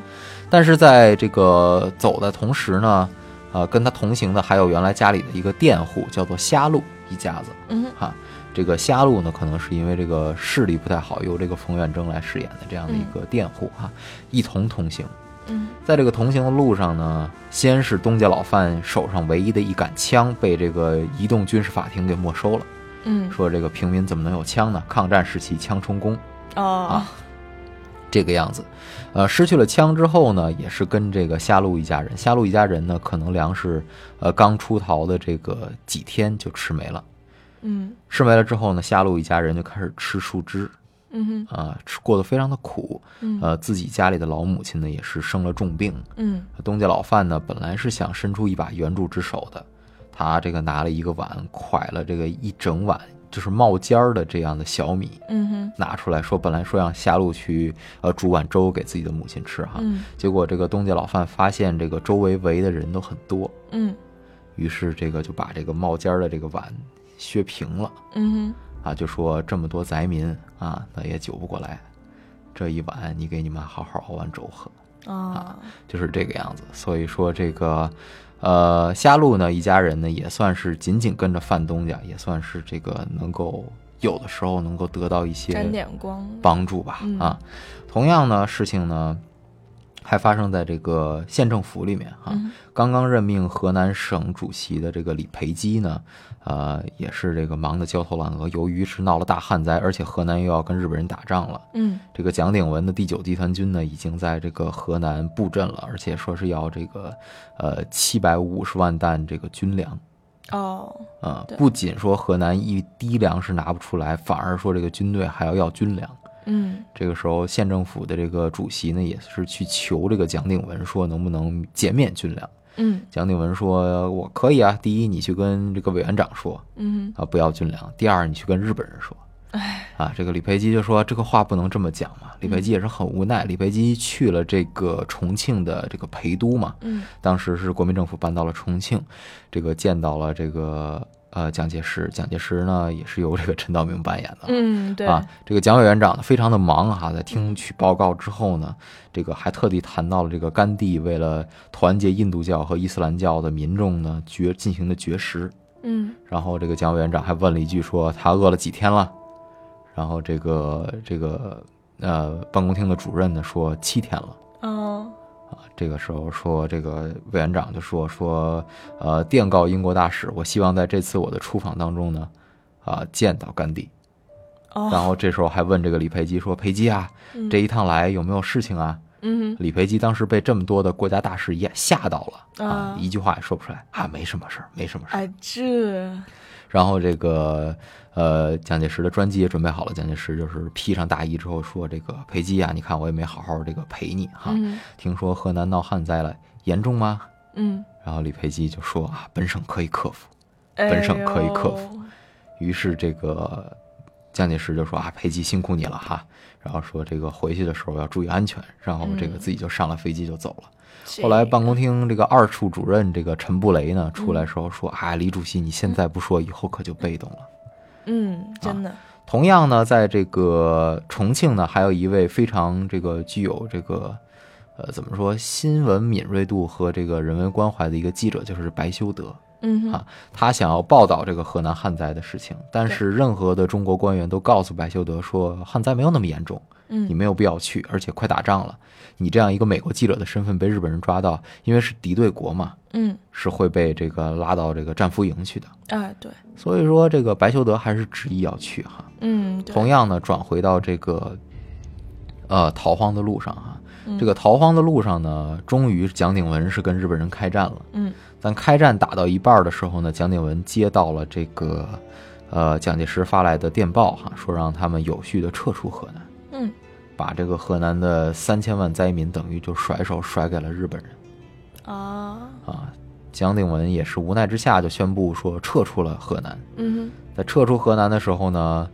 但是在这个走的同时呢。呃，跟他同行的还有原来家里的一个佃户，叫做瞎鹿一家子。嗯，哈，这个瞎鹿呢，可能是因为这个视力不太好，由这个冯远征来饰演的这样的一个佃户哈，一同同行。嗯，在这个同行的路上呢，先是东家老范手上唯一的一杆枪被这个移动军事法庭给没收了。嗯，说这个平民怎么能有枪呢？抗战时期枪充公。哦，啊，这个样子。呃，失去了枪之后呢，也是跟这个夏路一家人。夏路一家人呢，可能粮食，呃，刚出逃的这个几天就吃没了。嗯，吃没了之后呢，夏路一家人就开始吃树枝。嗯哼，啊，吃过得非常的苦。嗯，呃，自己家里的老母亲呢，也是生了重病。嗯，东家老范呢，本来是想伸出一把援助之手的，他这个拿了一个碗，蒯了这个一整碗。就是冒尖儿的这样的小米，嗯哼，拿出来说，本来说让夏露去呃煮碗粥给自己的母亲吃哈，嗯，结果这个东家老范发现这个周围围的人都很多，嗯，于是这个就把这个冒尖儿的这个碗削平了，嗯哼，啊，就说这么多灾民啊，那也救不过来，这一碗你给你妈好好熬碗粥喝啊，就是这个样子，所以说这个。呃，瞎路呢，一家人呢，也算是紧紧跟着范东家，也算是这个能够有的时候能够得到一些沾点光帮助吧。啊，同样呢，事情呢。还发生在这个县政府里面哈，刚刚任命河南省主席的这个李培基呢，呃，也是这个忙得焦头烂额。由于是闹了大旱灾，而且河南又要跟日本人打仗了，嗯，这个蒋鼎文的第九集团军呢，已经在这个河南布阵了，而且说是要这个呃七百五十万担这个军粮。哦，呃，不仅说河南一滴粮食拿不出来，反而说这个军队还要要军粮。嗯，这个时候县政府的这个主席呢，也是去求这个蒋鼎文说，能不能减免军粮？嗯，蒋鼎文说，我可以啊。第一，你去跟这个委员长说，嗯啊，不要军粮。第二，你去跟日本人说，哎，啊，这个李培基就说这个话不能这么讲嘛。李培基也是很无奈。李培基去了这个重庆的这个陪都嘛，嗯，当时是国民政府搬到了重庆，这个见到了这个。呃，蒋介石，蒋介石呢也是由这个陈道明扮演的。嗯，对啊，这个蒋委员长呢非常的忙哈，在听取报告之后呢，这个还特地谈到了这个甘地为了团结印度教和伊斯兰教的民众呢绝进行的绝食。嗯，然后这个蒋委员长还问了一句说他饿了几天了，然后这个这个呃办公厅的主任呢说七天了。哦。啊，这个时候说，这个委员长就说说，呃，电告英国大使，我希望在这次我的出访当中呢，啊，见到甘地。哦。然后这时候还问这个李培基说：“培基啊，这一趟来有没有事情啊？”嗯。李培基当时被这么多的国家大事也吓到了啊，一句话也说不出来啊，没什么事儿，没什么事儿。哎，这。然后这个呃，蒋介石的专机也准备好了。蒋介石就是披上大衣之后说：“这个裴基啊，你看我也没好好这个陪你哈。听说河南闹旱灾了，严重吗？”嗯。然后李培基就说：“啊，本省可以克服，本省可以克服。”于是这个蒋介石就说：“啊，裴基辛苦你了哈。”然后说这个回去的时候要注意安全。然后这个自己就上了飞机就走了。后来办公厅这个二处主任这个陈布雷呢出来时候说：“啊，李主席你现在不说，以后可就被动了。”嗯，真的。同样呢，在这个重庆呢，还有一位非常这个具有这个呃怎么说新闻敏锐度和这个人文关怀的一个记者，就是白修德。嗯啊，他想要报道这个河南旱灾的事情，但是任何的中国官员都告诉白修德说，旱灾没有那么严重，嗯，你没有必要去，而且快打仗了，你这样一个美国记者的身份被日本人抓到，因为是敌对国嘛，嗯，是会被这个拉到这个战俘营去的。哎，对，所以说这个白修德还是执意要去哈。嗯，同样呢，转回到这个呃逃荒的路上哈，这个逃荒的路上呢，终于蒋鼎文是跟日本人开战了。嗯。但开战打到一半的时候呢，蒋鼎文接到了这个，呃，蒋介石发来的电报哈，说让他们有序的撤出河南，嗯，把这个河南的三千万灾民等于就甩手甩给了日本人，啊啊，蒋鼎文也是无奈之下就宣布说撤出了河南，嗯，在撤出河南的时候呢，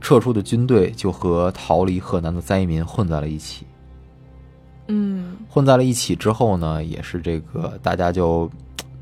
撤出的军队就和逃离河南的灾民混在了一起，嗯，混在了一起之后呢，也是这个大家就。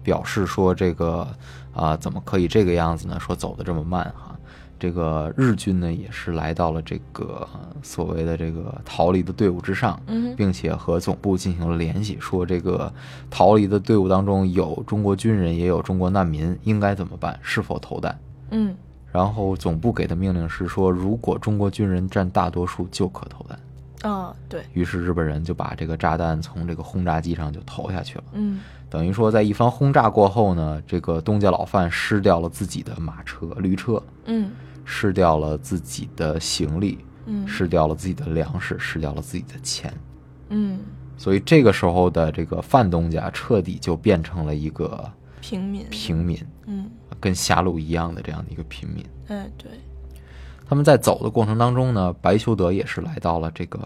表示说这个啊，怎么可以这个样子呢？说走的这么慢哈，这个日军呢也是来到了这个所谓的这个逃离的队伍之上，并且和总部进行了联系，说这个逃离的队伍当中有中国军人，也有中国难民，应该怎么办？是否投弹？嗯，然后总部给的命令是说，如果中国军人占大多数，就可投弹。啊，对于是日本人就把这个炸弹从这个轰炸机上就投下去了。嗯。等于说，在一番轰炸过后呢，这个东家老范失掉了自己的马车、驴车，嗯，失掉了自己的行李，嗯，失掉了自己的粮食，失掉了自己的钱，嗯，所以这个时候的这个范东家彻底就变成了一个平民，平民，嗯，跟狭路一样的这样的一个平民。哎，对。他们在走的过程当中呢，白修德也是来到了这个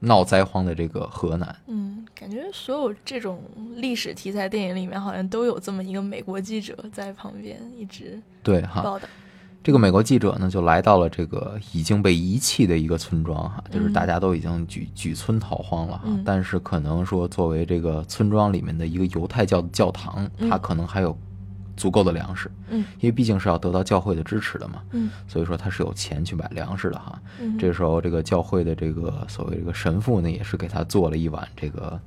闹灾荒的这个河南。嗯，感觉所有这种历史题材电影里面，好像都有这么一个美国记者在旁边一直对哈报道。这个美国记者呢，就来到了这个已经被遗弃的一个村庄哈，就是大家都已经举举村逃荒了哈，嗯但是可能说作为这个村庄里面的一个犹太教的教堂，嗯它可能还有足够的粮食，嗯因为毕竟是要得到教会的支持的嘛，嗯所以说他是有钱去买粮食的哈。嗯这时候这个教会的这个所谓这个神父呢，也是给他做了一碗这个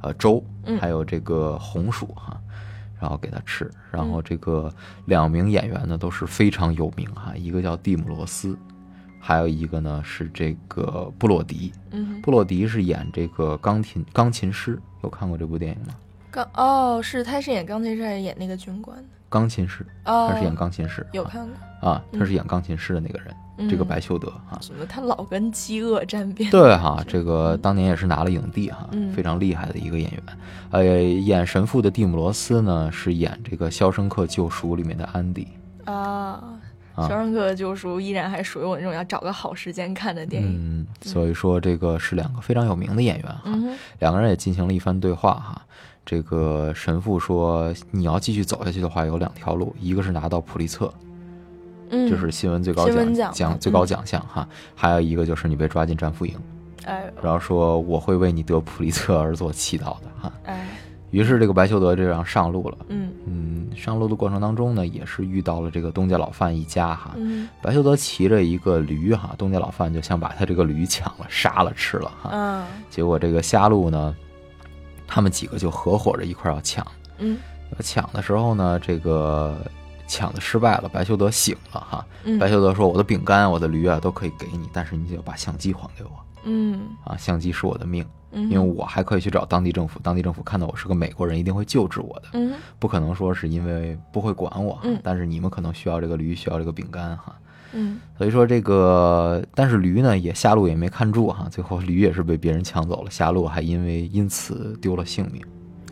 呃粥，嗯还有这个红薯哈。然后给他吃，然嗯后这个两名演员呢都是非常有名哈，一个叫蒂姆罗斯，还有一个呢是这个布洛迪。嗯，布洛迪是演这个钢琴钢琴师，有看过这部电影吗？钢哦，是他是演钢琴师还是演那个军官的？钢琴师，哦，他是演钢琴师，有看过啊，他是演钢琴师的那个人，嗯这个白修德啊。怎么他老跟饥饿沾边？对哈，这个当年也是拿了影帝哈，嗯非常厉害的一个演员。呃，演神父的蒂姆罗斯呢，是演这个《肖申克救赎》里面的安迪。啊，啊肖申克的救赎依然还属于我那种要找个好时间看的电影。嗯，所以说这个是两个非常有名的演员哈，嗯两个人也进行了一番对话哈。这个神父说，你要继续走下去的话，有两条路，一个是拿到普利策，嗯，就是新闻最高奖奖最高嗯奖项哈，还有一个就是你被抓进战俘营，哎然后说我会为你得普利策而做祈祷的哈。哎，于是这个白修德这样上路了。嗯嗯，上路的过程当中呢，也是遇到了这个东家老范一家哈。嗯白修德骑着一个驴哈，东家老范就想把他这个驴抢了、杀了、吃了哈。啊结果这个瞎路呢，他们几个就合伙着一块儿要抢。嗯抢的时候呢，这个抢的失败了，白修德醒了哈。嗯白修德说：“我的饼干、我的驴啊都可以给你，但是你得把相机还给我嗯啊！相机是我的命，嗯，因为我还可以去找当地政府，当地政府看到我是个美国人，一定会救治我的。嗯不可能说是因为不会管我，嗯但是你们可能需要这个驴，需要这个饼干哈。嗯。所以说这个，但是驴呢也下路也没看住哈，最后驴也是被别人抢走了，下路还因为因此丢了性命。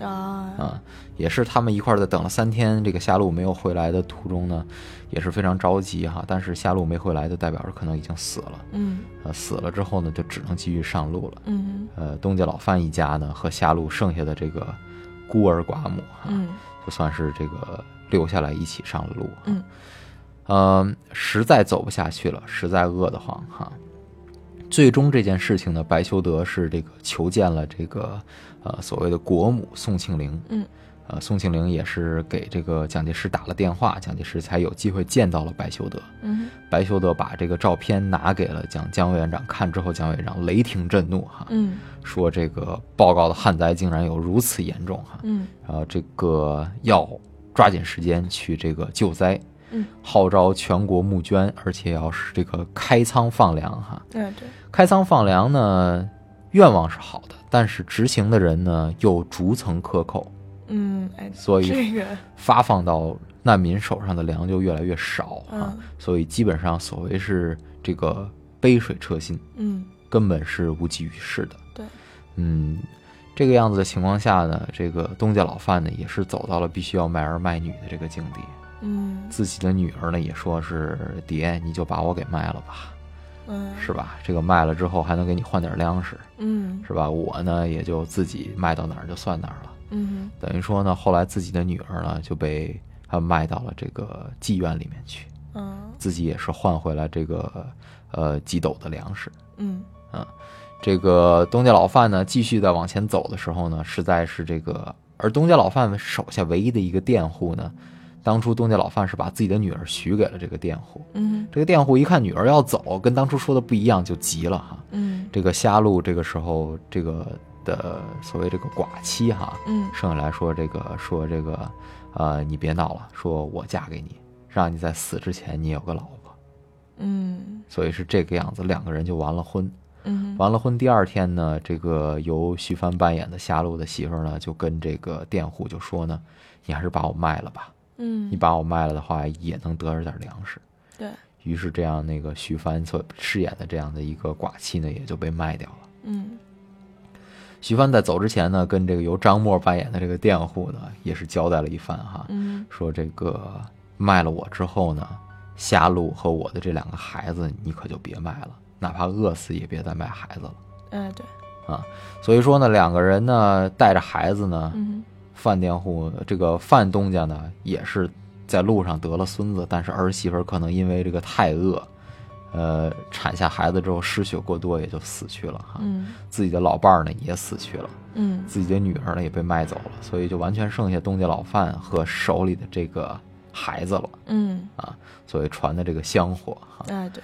啊。啊，也是他们一块儿在等了三天，这个下路没有回来的途中呢，也是非常着急哈，但是下路没回来的代表着可能已经死了，嗯。呃，死了之后呢就只能继续上路了，嗯。呃，东家老范一家呢和下路剩下的这个孤儿寡母哈，嗯。就算是这个留下来一起上了路。嗯，呃，实在走不下去了，实在饿得慌哈。最终这件事情呢，白修德是这个求见了这个呃所谓的国母宋庆龄。嗯，呃，宋庆龄也是给这个蒋介石打了电话，蒋介石才有机会见到了白修德。嗯白修德把这个照片拿给了蒋蒋委员长看之后，蒋委员长雷霆震怒哈，嗯说这个报告的旱灾竟然有如此严重哈。嗯然后这个要抓紧时间去这个救灾，嗯，号召全国募捐，而且要是这个开仓放粮哈。对对，开仓放粮呢，愿望是好的，但是执行的人呢又逐层克扣，嗯哎，所以这个发放到难民手上的粮就越来越少啊。嗯所以基本上所谓是这个杯水车薪，嗯根本是无济于事的。对，嗯，这个样子的情况下呢，这个东家老范呢也是走到了必须要卖儿卖女的这个境地。嗯。自己的女儿呢也说是爹，你就把我给卖了吧，嗯。是吧？这个卖了之后还能给你换点粮食，嗯。是吧？我呢也就自己卖到哪儿就算哪儿了。嗯。等于说呢，后来自己的女儿呢就被他卖到了这个妓院里面去，嗯。自己也是换回来这个呃几斗的粮食。嗯。这个东家老范呢，继续在往前走的时候呢，实在是这个，而东家老范手下唯一的一个佃户呢，当初东家老范是把自己的女儿许给了这个佃户。嗯这个佃户一看女儿要走，跟当初说的不一样，就急了哈。嗯这个瞎路这个时候，这个的所谓这个寡妻哈，嗯剩下来说这个说这个，呃，你别闹了，说我嫁给你，让你在死之前你有个老婆，嗯所以是这个样子，两个人就完了婚。嗯完了婚第二天呢，这个由徐帆扮演的夏露的媳妇儿呢，就跟这个佃户就说呢，你还是把我卖了吧，嗯你把我卖了的话，也能得着点粮食。对，于是这样那个徐帆所饰演的这样的一个寡妻呢，也就被卖掉了。嗯，徐帆在走之前呢，跟这个由张默扮演的这个佃户呢，也是交代了一番哈，嗯，说这个卖了我之后呢，夏露和我的这两个孩子，你可就别卖了，哪怕饿死也别再卖孩子了。哎，对，啊，所以说呢，两个人呢带着孩子呢，嗯范佃户这个范东家呢，也是在路上得了孙子，但是儿媳妇可能因为这个太饿，呃，产下孩子之后失血过多，也就死去了哈。嗯。自己的老伴儿呢也死去了，嗯。自己的女儿呢也被卖走了，所以就完全剩下东家老范和手里的这个孩子了。嗯，啊。所谓传的这个香火哈，哎，对，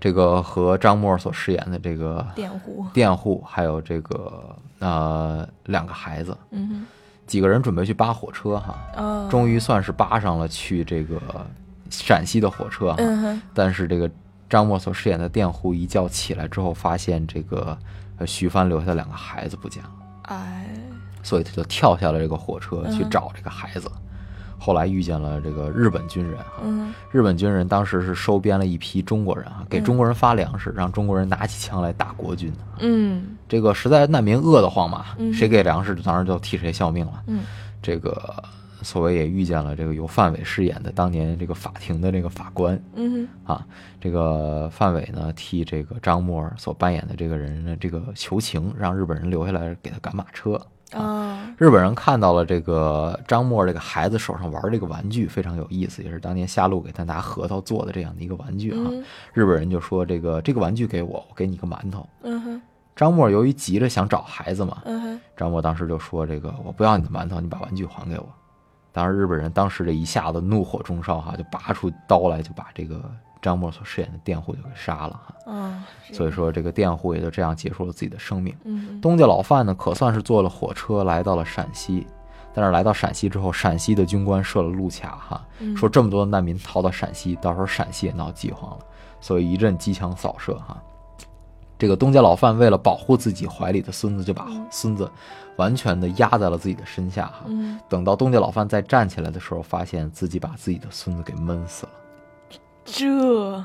这个和张默所饰演的这个佃户，佃户，还有这个呃两个孩子，嗯几个人准备去扒火车哈，终于算是扒上了去这个陕西的火车哈。嗯，但是这个张默所饰演的佃户一觉起来之后，发现这个呃徐帆留下的两个孩子不见了，哎，所以他就跳下了这个火车去嗯找这个孩子。后来遇见了这个日本军人哈，嗯。日本军人当时是收编了一批中国人啊，给中国人发粮食，让中国人拿起枪来打国军。嗯。这个实在难民饿得慌嘛，嗯。谁给粮食当然就替谁效命了。嗯。这个所谓也遇见了这个由范伟饰演的当年这个法庭的这个法官。嗯啊，这个范伟呢替这个张默所扮演的这个人呢这个求情，让日本人留下来给他赶马车。哼，啊，日本人看到了这个张默这个孩子手上玩这个玩具非常有意思，也是当年夏露给他拿核桃做的这样的一个玩具啊。嗯日本人就说这个这个玩具给我，我给你个馒头。嗯哼，张默由于急着想找孩子嘛，嗯哼，张默当时就说：“这个我不要你的馒头，你把玩具还给我。”当时日本人当时这一下子怒火中烧哈，就拔出刀来，就把这个张默所饰演的佃户就给杀了哈。啊，所以说，这个佃户也就这样结束了自己的生命。嗯东家老范呢，可算是坐了火车来到了陕西，但是来到陕西之后，陕西的军官设了路卡哈，嗯说这么多的难民逃到陕西，到时候陕西也闹饥荒了，所以一阵机枪扫射哈。这个东家老范为了保护自己怀里的孙子，就把孙子完全的压在了自己的身下哈。嗯，等到东家老范再站起来的时候，发现自己把自己的孙子给闷死了，这，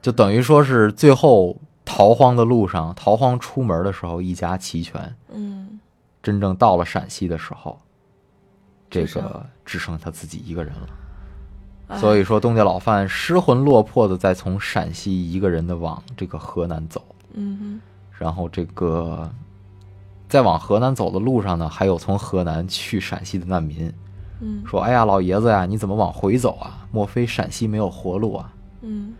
就等于说是最后逃荒的路上，逃荒出门的时候一家齐全，嗯。真正到了陕西的时候，这个只剩他自己一个人了。哎。所以说，东家老范失魂落魄的在从陕西一个人的往这个河南走，嗯然后这个在往河南走的路上呢，还有从河南去陕西的难民。哼，嗯说：“哎呀，老爷子呀，你怎么往回走啊？莫非陕西没有活路啊？”嗯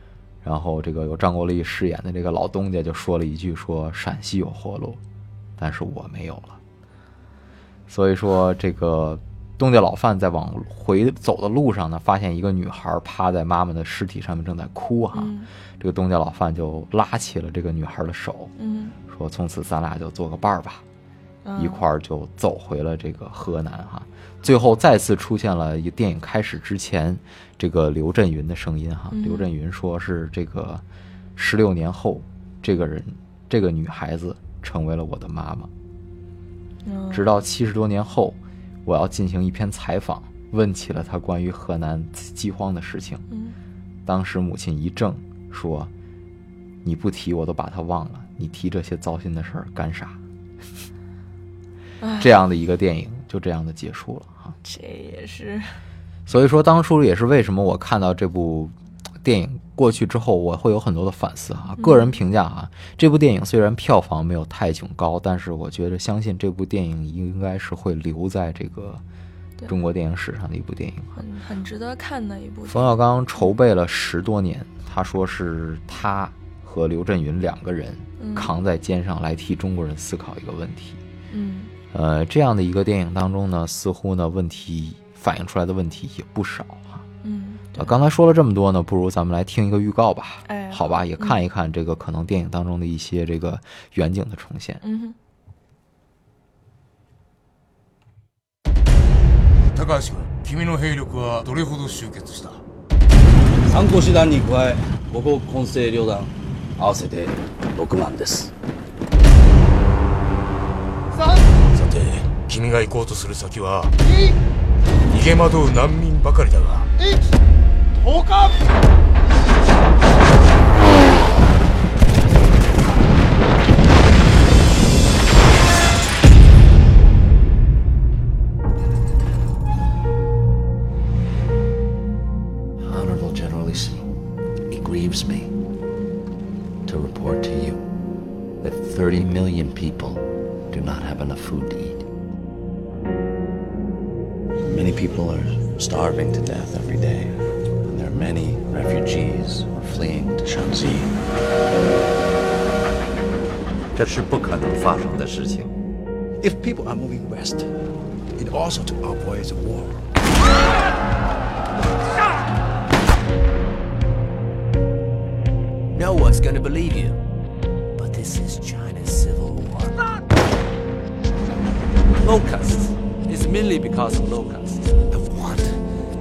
然后这个由张国立饰演的这个老东家就说了一句说：“陕西有活路，但是我没有了。”所以说，这个东家老范在往回走的路上呢，发现一个女孩趴在妈妈的尸体上面正在哭哈。嗯这个东家老范就拉起了这个女孩的手，嗯，说：“从此咱俩就做个伴儿吧。”啊一块儿就走回了这个河南哈。最后再次出现了一个电影开始之前，这个刘震云的声音哈。嗯刘震云说是这个十六年后，这个人这个女孩子成为了我的妈妈。嗯直到七十多年后，我要进行一篇采访，问起了她关于河南饥荒的事情。嗯当时母亲一怔，说：“你不提我都把她忘了，你提这些糟心的事儿干啥？”哎这样的一个电影就这样的结束了哈。这也是，所以说，当初也是为什么我看到这部电影过去之后，我会有很多的反思啊。个人评价哈，这部电影虽然票房没有泰囧高，但是我觉得相信这部电影应该是会留在这个中国电影史上的一部电影。很很值得看的一部。冯小刚筹备了十多年，他说是他和刘震云两个人嗯扛在肩上来替中国人思考一个问题。嗯呃，这样的一个电影当中呢，似乎呢问题反映出来的问题也不少哈。嗯，呃，刚才说了这么多呢，不如咱们来听一个预告吧。哎好吧，也看一看这个可能电影当中的一些这个远景的重现。嗯哼，高橋君君の兵力はどれほど集結した参考師団に加え五国混成旅団合わせて6万です 君が行こうとする先は逃げ惑う難民ばかりだが Honorable Generalissimo, it grieves me to report to you that 30 million people do not have enough food to eat. Many people are starving to death every day, and there are many refugees who are fleeing to Shanxi. 这是不可能发生的事情。 If people are moving west, it also to avoid the war. No one's gonna believe you. But this is China's civil war. Locusts. It's mainly because of locusts. I want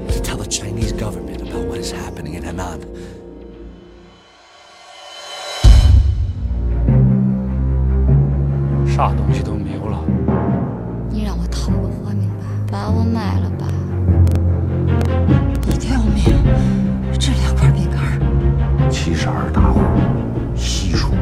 to tell the Chinese government about what is happening in Henan. 啥东西都没有了。你让我讨个活命吧，把我卖了吧。一条命，这两块饼干，七十二大户，悉数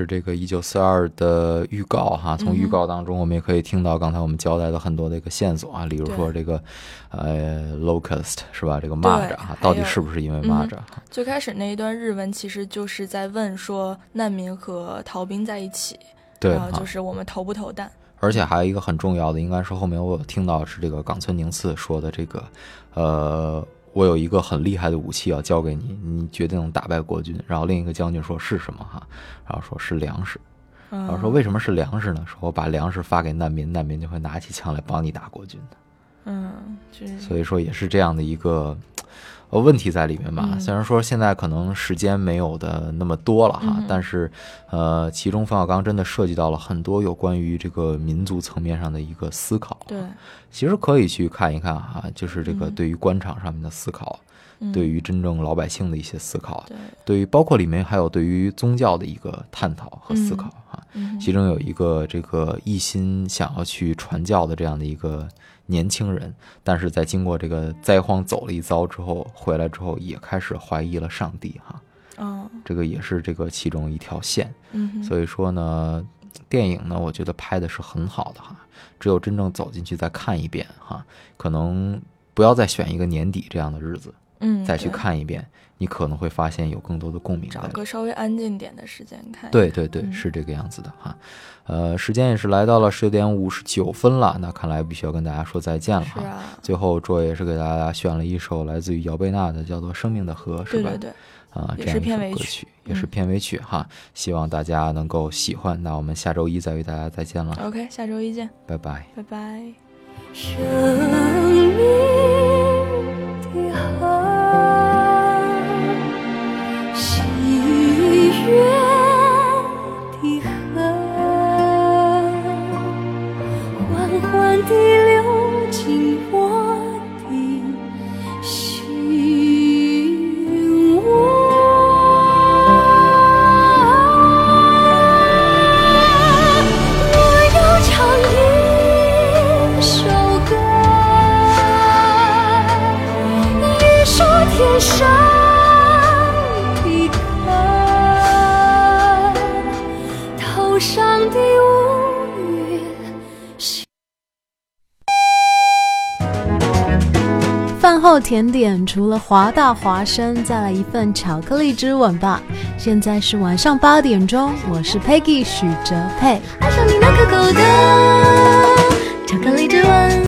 是这个一九四二的预告哈，从预告当中我们也可以听到刚才我们交代的很多的一个线索啊，比如说这个呃 locust 是吧？这个蚂蚱哈，到底是不是因为蚂蚱？嗯、最开始那一段日文其实就是在问说难民和逃兵在一起，对，然后就是我们投不投弹？而且还有一个很重要的，应该是后面我有听到是这个冈村宁次说的这个，呃。我有一个很厉害的武器要交给你，你决定能打败国军。然后另一个将军说是什么哈？然后说是粮食。然后说为什么是粮食呢？说我把粮食发给难民，难民就会拿起枪来帮你打国军的。嗯，所以说也是这样的一个呃问题在里面吧。嗯、虽然说现在可能时间没有的那么多了哈，嗯、但是呃，其中冯小刚真的涉及到了很多有关于这个民族层面上的一个思考。对。其实可以去看一看哈，就是这个对于官场上面的思考，嗯、对于真正老百姓的一些思考，对，对于包括里面还有对于宗教的一个探讨和思考哈。嗯、其中有一个这个一心想要去传教的这样的一个年轻人，但是在经过这个灾荒走了一遭之后，回来之后也开始怀疑了上帝哈。哦，这个也是这个其中一条线。嗯，所以说呢，电影呢，我觉得拍的是很好的哈。只有真正走进去再看一遍哈，可能不要再选一个年底这样的日子，嗯，再去看一遍，你可能会发现有更多的共鸣。找个稍微安静点的时间看。对对对，嗯、是这个样子的哈。呃，时间也是来到了十九点五十九分了，那看来必须要跟大家说再见了哈。啊、最后，卓也是给大家选了一首来自于姚贝娜的，叫做《生命的河》，是吧？对对对。啊，也这样一首歌曲，也是片尾曲哈，希望大家能够喜欢。那我们下周一再与大家再见了。OK，下周一见，拜拜，拜拜。生命甜点除了华大华生，再来一份巧克力之吻吧。现在是晚上八点钟，我是 Peggy 许哲佩。爱上你那可口的巧克力之吻。